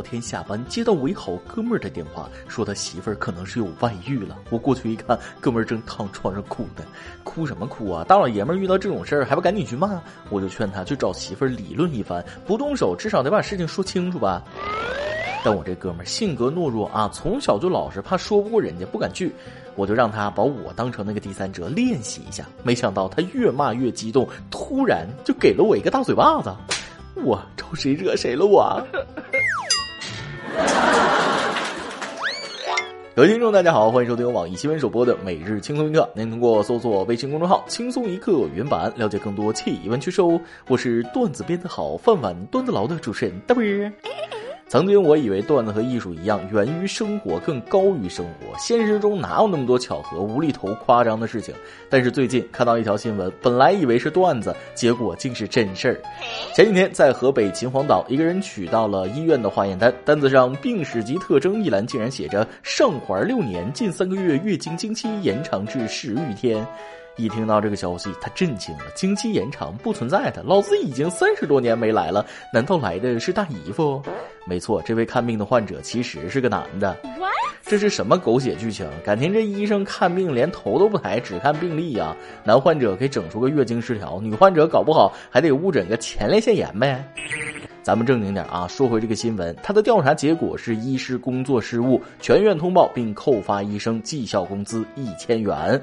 昨天下班接到我一好哥们儿的电话，说他媳妇儿可能是有外遇了。我过去一看，哥们儿正躺床上哭的，哭什么哭啊？大老爷们儿遇到这种事儿还不赶紧去骂？我就劝他去找媳妇儿理论一番，不动手至少得把事情说清楚吧。但我这哥们儿性格懦弱啊，从小就老实，怕说不过人家，不敢去。我就让他把我当成那个第三者练习一下。没想到他越骂越激动，突然就给了我一个大嘴巴子。我 招谁惹谁了我？各位听众，大家好，欢迎收听由网易新闻首播的每日轻松一刻。您通过搜索微信公众号“轻松一刻”原版了解更多气温趣事哦。我是段子编得好，饭碗端得牢的主持人大贝。曾经我以为段子和艺术一样，源于生活，更高于生活。现实中哪有那么多巧合、无厘头、夸张的事情？但是最近看到一条新闻，本来以为是段子，结果竟是真事儿。前几天在河北秦皇岛，一个人取到了医院的化验单，单子上病史及特征一栏竟然写着“上环六年，近三个月月经经期延长至十余天”。一听到这个消息，他震惊了。经期延长不存在的，老子已经三十多年没来了，难道来的是大姨夫？没错，这位看病的患者其实是个男的。这是什么狗血剧情？感情这医生看病连头都不抬，只看病历呀？男患者给整出个月经失调，女患者搞不好还得误诊个前列腺炎呗？咱们正经点啊，说回这个新闻，他的调查结果是医师工作失误，全院通报并扣发医生绩效工资一千元。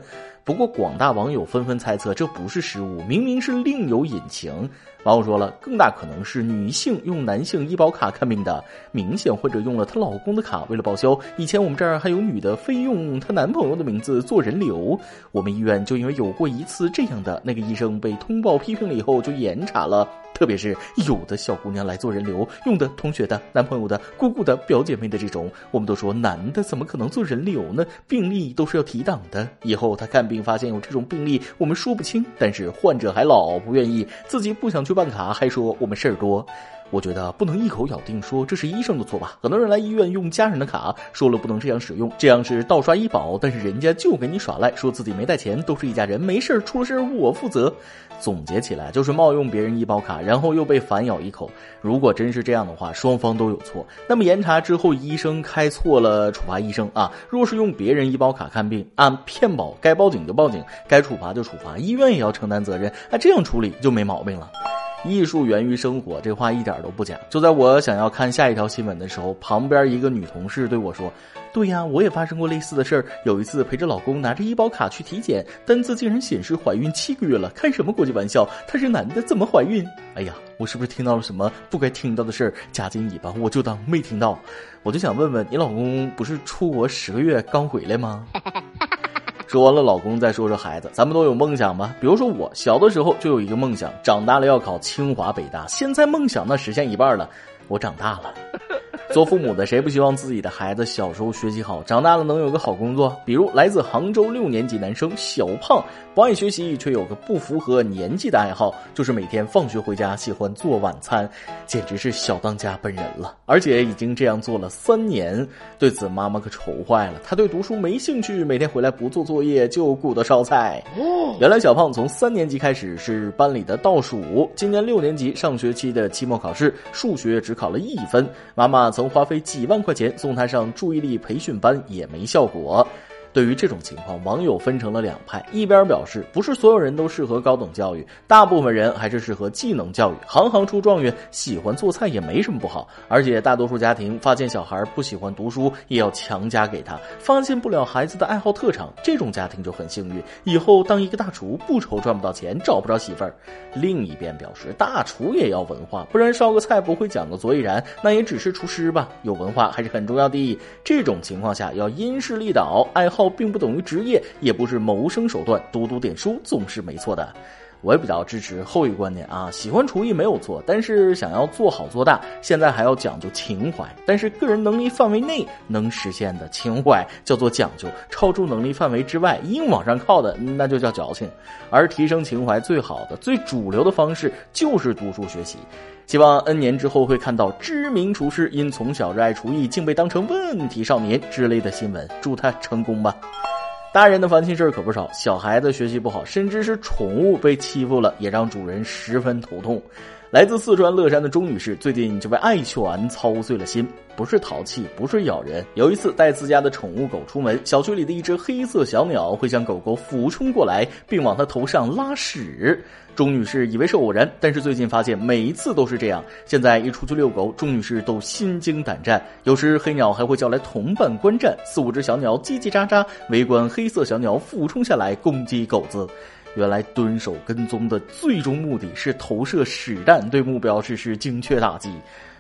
不过，广大网友纷纷猜测，这不是失误，明明是另有隐情。网友说了，更大可能是女性用男性医保卡看病的，明显患者用了她老公的卡，为了报销。以前我们这儿还有女的非用她男朋友的名字做人流，我们医院就因为有过一次这样的，那个医生被通报批评了以后就严查了。特别是有的小姑娘来做人流，用的同学的、男朋友的、姑姑的、表姐妹的这种，我们都说男的怎么可能做人流呢？病例都是要提档的。以后他看病发现有这种病例，我们说不清，但是患者还老不愿意，自己不想去办卡，还说我们事儿多。我觉得不能一口咬定说这是医生的错吧？很多人来医院用家人的卡，说了不能这样使用，这样是盗刷医保，但是人家就给你耍赖，说自己没带钱，都是一家人，没事儿，出了事儿我负责。总结起来就是冒用别人医保卡，然后又被反咬一口。如果真是这样的话，双方都有错。那么严查之后，医生开错了，处罚医生啊。若是用别人医保卡看病，按骗保，该报警就报警，该处罚就处罚，医院也要承担责任。哎，这样处理就没毛病了。艺术源于生活，这话一点都不假。就在我想要看下一条新闻的时候，旁边一个女同事对我说：“对呀，我也发生过类似的事儿。有一次陪着老公拿着医保卡去体检，单子竟然显示怀孕七个月了。开什么国际玩笑？他是男的，怎么怀孕？哎呀，我是不是听到了什么不该听到的事儿？夹紧尾巴，我就当没听到。我就想问问你，老公不是出国十个月刚回来吗？”说完了，老公再说说孩子，咱们都有梦想吧？比如说我小的时候就有一个梦想，长大了要考清华北大。现在梦想呢实现一半了，我长大了。做父母的谁不希望自己的孩子小时候学习好，长大了能有个好工作？比如来自杭州六年级男生小胖，不爱学习却有个不符合年纪的爱好，就是每天放学回家喜欢做晚餐，简直是小当家本人了。而且已经这样做了三年，对此妈妈可愁坏了。她对读书没兴趣，每天回来不做作业就顾得烧菜。原来小胖从三年级开始是班里的倒数，今年六年级上学期的期末考试数学只考了一分，妈妈。曾花费几万块钱送他上注意力培训班，也没效果。对于这种情况，网友分成了两派，一边表示不是所有人都适合高等教育，大部分人还是适合技能教育，行行出状元，喜欢做菜也没什么不好。而且大多数家庭发现小孩不喜欢读书，也要强加给他，发现不了孩子的爱好特长，这种家庭就很幸运，以后当一个大厨不愁赚不到钱，找不着媳妇儿。另一边表示大厨也要文化，不然烧个菜不会讲个所以然，那也只是厨师吧，有文化还是很重要的。这种情况下要因势利导，爱好。并不等于职业，也不是谋生手段。读读点书总是没错的，我也比较支持后一观点啊。喜欢厨艺没有错，但是想要做好做大，现在还要讲究情怀。但是个人能力范围内能实现的情怀叫做讲究，超出能力范围之外硬往上靠的那就叫矫情。而提升情怀最好的、最主流的方式就是读书学习。希望 N 年之后会看到知名厨师因从小热爱厨艺，竟被当成问题少年之类的新闻。祝他成功吧！大人的烦心事儿可不少，小孩子学习不好，甚至是宠物被欺负了，也让主人十分头痛。来自四川乐山的钟女士最近就为爱犬操碎了心，不是淘气，不是咬人。有一次带自家的宠物狗出门，小区里的一只黑色小鸟会向狗狗俯冲过来，并往它头上拉屎。钟女士以为是偶然，但是最近发现每一次都是这样。现在一出去遛狗，钟女士都心惊胆战。有时黑鸟还会叫来同伴观战，四五只小鸟叽叽喳喳围观黑色小鸟俯冲下来攻击狗子。原来蹲守跟踪的最终目的是投射屎弹，对目标实施精确打击。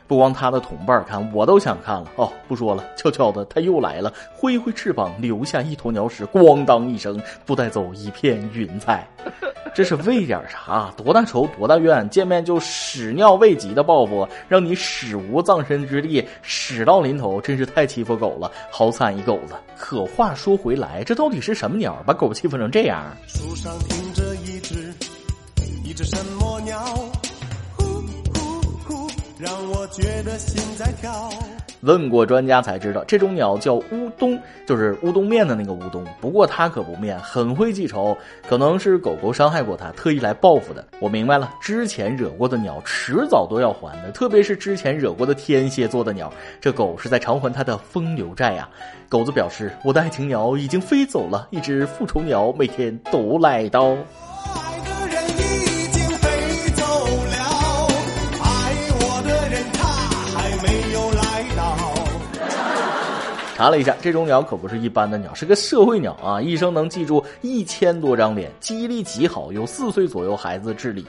不光他的同伴看，我都想看了。哦，不说了，悄悄的他又来了，挥挥翅膀，留下一坨鸟屎，咣当一声，不带走一片云彩。这是为点啥？多大仇多大怨？见面就屎尿未及的报复，让你屎无葬身之地，屎到临头，真是太欺负狗了，好惨一狗子。可话说回来，这到底是什么鸟，把狗欺负成这样？树上只什么鸟？呼呼呼，让我觉得心在跳。问过专家才知道，这种鸟叫乌冬，就是乌冬面的那个乌冬。不过它可不面，很会记仇，可能是狗狗伤害过它，特意来报复的。我明白了，之前惹过的鸟迟早都要还的，特别是之前惹过的天蝎座的鸟，这狗是在偿还它的风流债呀。狗子表示，我的爱情鸟已经飞走了，一只复仇鸟每天都来到。查了一下，这种鸟可不是一般的鸟，是个社会鸟啊！一生能记住一千多张脸，记忆力极好，有四岁左右孩子智力。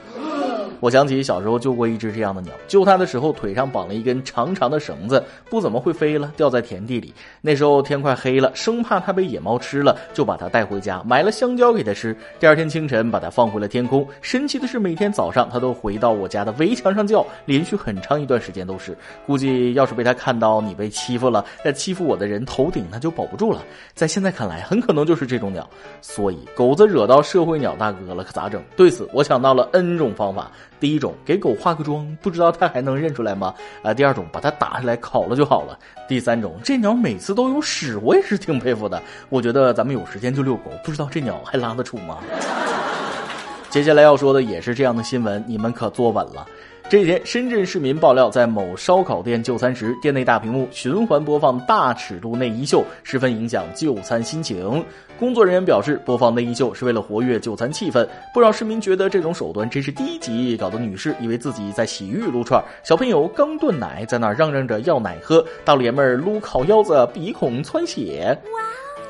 我想起小时候救过一只这样的鸟，救它的时候腿上绑了一根长长的绳子，不怎么会飞了，掉在田地里。那时候天快黑了，生怕它被野猫吃了，就把它带回家，买了香蕉给它吃。第二天清晨把它放回了天空。神奇的是，每天早上它都回到我家的围墙上叫，连续很长一段时间都是。估计要是被它看到你被欺负了，在欺负我的人头顶，那就保不住了。在现在看来，很可能就是这种鸟。所以狗子惹到社会鸟大哥了，可咋整？对此，我想到了 N 种方法。第一种，给狗化个妆，不知道它还能认出来吗？啊，第二种，把它打下来烤了就好了。第三种，这鸟每次都有屎，我也是挺佩服的。我觉得咱们有时间就遛狗，不知道这鸟还拉得出吗？接下来要说的也是这样的新闻，你们可坐稳了。这几天，深圳市民爆料，在某烧烤店就餐时，店内大屏幕循环播放大尺度内衣秀，十分影响就餐心情。工作人员表示，播放内衣秀是为了活跃就餐气氛。不少市民觉得这种手段真是低级，搞得女士以为自己在洗浴撸串，小朋友刚炖奶在那嚷嚷着要奶喝，大老爷们儿撸烤腰子鼻孔窜血。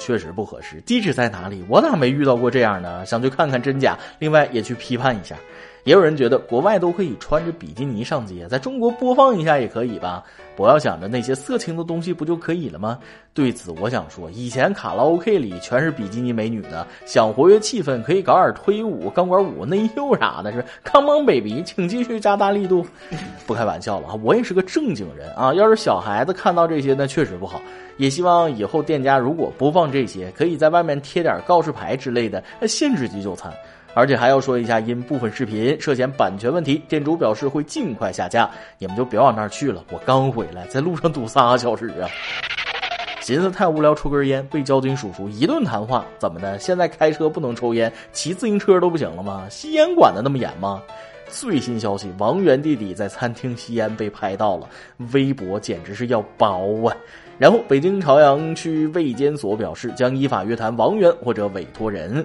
确实不合适，地址在哪里？我咋没遇到过这样的？想去看看真假。另外也去批判一下。也有人觉得国外都可以穿着比基尼上街，在中国播放一下也可以吧？不要想着那些色情的东西不就可以了吗？对此我想说，以前卡拉 OK 里全是比基尼美女呢，想活跃气氛可以搞点推舞、钢管舞、内秀啥的，是 Come on baby，请继续加大力度。不开玩笑了啊，我也是个正经人啊。要是小孩子看到这些，那确实不好。也希望以后店家如果播放这些，可以在外面贴点告示牌之类的，限制级就餐。而且还要说一下，因部分视频涉嫌版权问题，店主表示会尽快下架。你们就别往那儿去了，我刚回来，在路上堵仨小时啊！寻思太无聊，抽根烟，被交警叔叔一顿谈话。怎么的？现在开车不能抽烟，骑自行车都不行了吗？吸烟管的那么严吗？最新消息，王源弟弟在餐厅吸烟被拍到了，微博简直是要爆啊！然后，北京朝阳区卫监所表示，将依法约谈王源或者委托人。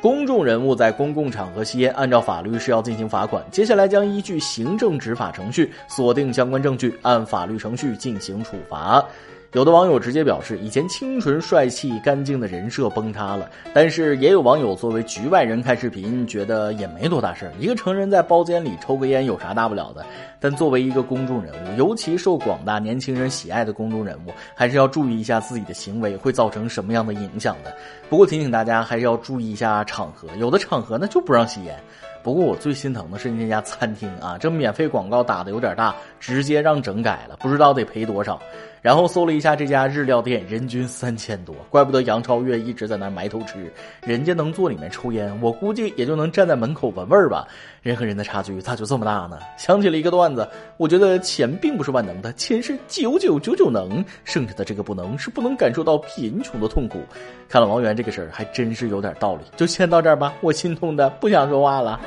公众人物在公共场合吸烟，按照法律是要进行罚款。接下来将依据行政执法程序锁定相关证据，按法律程序进行处罚。有的网友直接表示，以前清纯帅气、干净的人设崩塌了。但是也有网友作为局外人看视频，觉得也没多大事儿。一个成人在包间里抽个烟有啥大不了的？但作为一个公众人物，尤其受广大年轻人喜爱的公众人物，还是要注意一下自己的行为会造成什么样的影响的。不过提醒大家，还是要注意一下场合，有的场合呢就不让吸烟。不过我最心疼的是那家餐厅啊，这免费广告打的有点大，直接让整改了，不知道得赔多少。然后搜了一下这家日料店，人均三千多，怪不得杨超越一直在那埋头吃。人家能坐里面抽烟，我估计也就能站在门口闻味儿吧。人和人的差距咋就这么大呢？想起了一个段子，我觉得钱并不是万能的，钱是九九九九能，剩下的这个不能是不能感受到贫穷的痛苦。看了王源这个事儿，还真是有点道理。就先到这儿吧，我心痛的不想说话了。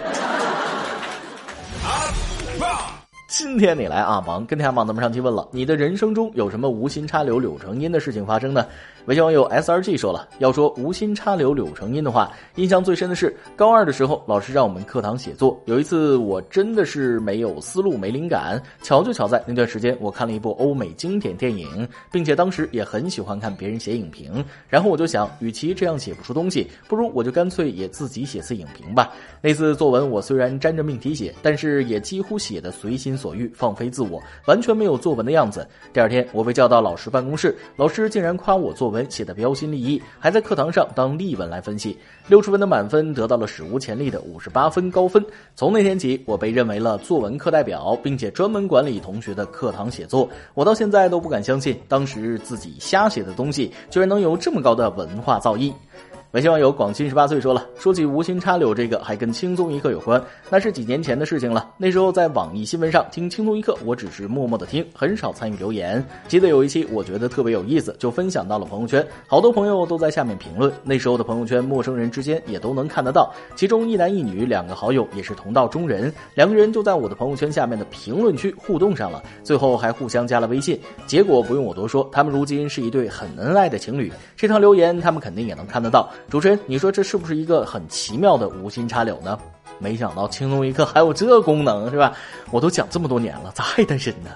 Wow. 今天你来啊，王跟天下网咱们上期问了，你的人生中有什么无心插柳柳成荫的事情发生呢？微信网友 S R G 说了，要说无心插柳柳成荫的话，印象最深的是高二的时候，老师让我们课堂写作。有一次我真的是没有思路、没灵感，巧就巧在那段时间我看了一部欧美经典电影，并且当时也很喜欢看别人写影评。然后我就想，与其这样写不出东西，不如我就干脆也自己写次影评吧。那次作文我虽然沾着命题写，但是也几乎写的随心所欲、放飞自我，完全没有作文的样子。第二天我被叫到老师办公室，老师竟然夸我作文写的标新立异，还在课堂上当例文来分析。六十分的满分得到了史无前例的五十八分高分。从那天起，我被认为了作文课代表，并且专门管理同学的课堂写作。我到现在都不敢相信，当时自己瞎写的东西，居然能有这么高的文化造诣。微信网友广清十八岁说了，说起无心插柳这个，还跟轻松一刻有关。那是几年前的事情了。那时候在网易新闻上听轻松一刻，我只是默默的听，很少参与留言。记得有一期我觉得特别有意思，就分享到了朋友圈，好多朋友都在下面评论。那时候的朋友圈，陌生人之间也都能看得到。其中一男一女两个好友也是同道中人，两个人就在我的朋友圈下面的评论区互动上了，最后还互相加了微信。结果不用我多说，他们如今是一对很恩爱的情侣。这条留言他们肯定也能看得到。主持人，你说这是不是一个很奇妙的无心插柳呢？没想到轻松一刻还有这功能，是吧？我都讲这么多年了，咋还单身呢？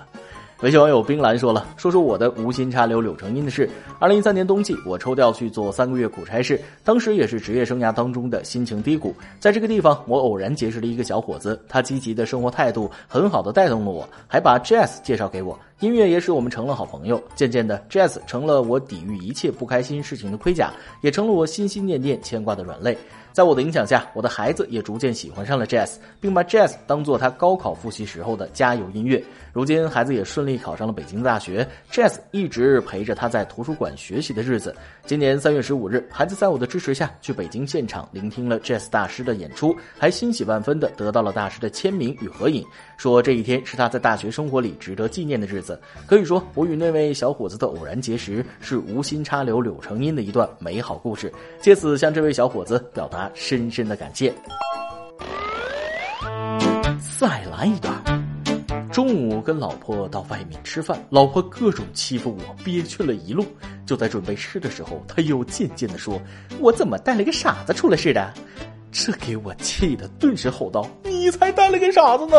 微信网友冰兰说了，说说我的无心插柳柳成荫的事。二零一三年冬季，我抽调去做三个月苦差事，当时也是职业生涯当中的心情低谷。在这个地方，我偶然结识了一个小伙子，他积极的生活态度很好的带动了我，还把 Jazz 介绍给我，音乐也使我们成了好朋友。渐渐的，Jazz 成了我抵御一切不开心事情的盔甲，也成了我心心念念牵挂的软肋。在我的影响下，我的孩子也逐渐喜欢上了 Jazz，并把 Jazz 当做他高考复习时候的加油音乐。如今，孩子也顺利考上了北京大学，Jazz 一直陪着他在图书馆学习的日子。今年三月十五日，孩子在我的支持下去北京现场聆听了 Jazz 大师的演出，还欣喜万分的得到了大师的签名与合影，说这一天是他在大学生活里值得纪念的日子。可以说，我与那位小伙子的偶然结识是无心插柳柳成荫的一段美好故事。借此向这位小伙子表达。深深的感谢。再来一段。中午跟老婆到外面吃饭，老婆各种欺负我，憋屈了一路。就在准备吃的时候，他又渐渐的说：“我怎么带了个傻子出来似的？”这给我气的，顿时吼道：“你才带了个傻子呢！”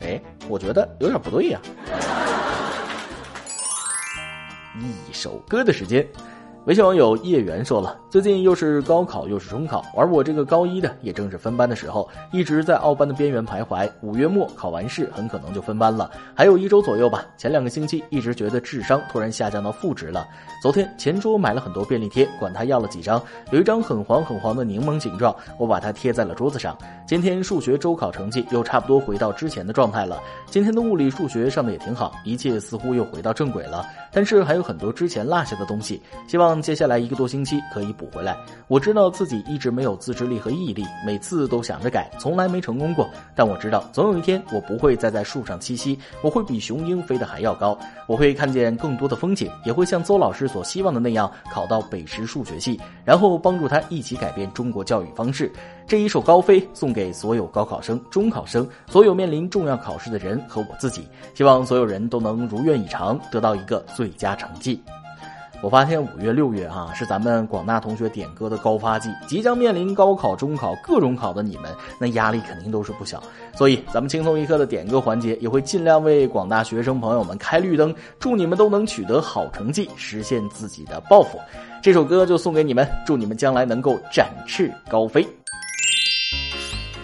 哎，我觉得有点不对呀。一首歌的时间。微信网友叶缘说了，最近又是高考又是中考，而我这个高一的也正是分班的时候，一直在奥班的边缘徘徊。五月末考完试，很可能就分班了，还有一周左右吧。前两个星期一直觉得智商突然下降到负值了。昨天前桌买了很多便利贴，管他要了几张，有一张很黄很黄的柠檬形状，我把它贴在了桌子上。今天数学周考成绩又差不多回到之前的状态了。今天的物理、数学上的也挺好，一切似乎又回到正轨了。但是还有很多之前落下的东西，希望。接下来一个多星期可以补回来。我知道自己一直没有自制力和毅力，每次都想着改，从来没成功过。但我知道，总有一天我不会再在树上栖息，我会比雄鹰飞得还要高。我会看见更多的风景，也会像邹老师所希望的那样考到北师数学系，然后帮助他一起改变中国教育方式。这一首高飞送给所有高考生、中考生，所有面临重要考试的人和我自己。希望所有人都能如愿以偿，得到一个最佳成绩。我发现五月六月啊，是咱们广大同学点歌的高发季，即将面临高考、中考各种考的你们，那压力肯定都是不小。所以，咱们轻松一刻的点歌环节也会尽量为广大学生朋友们开绿灯，祝你们都能取得好成绩，实现自己的抱负。这首歌就送给你们，祝你们将来能够展翅高飞。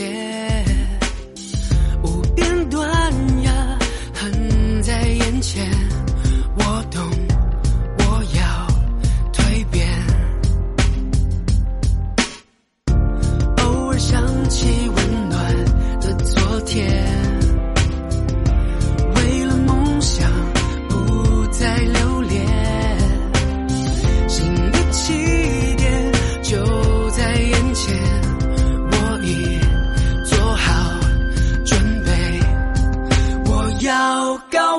停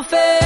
要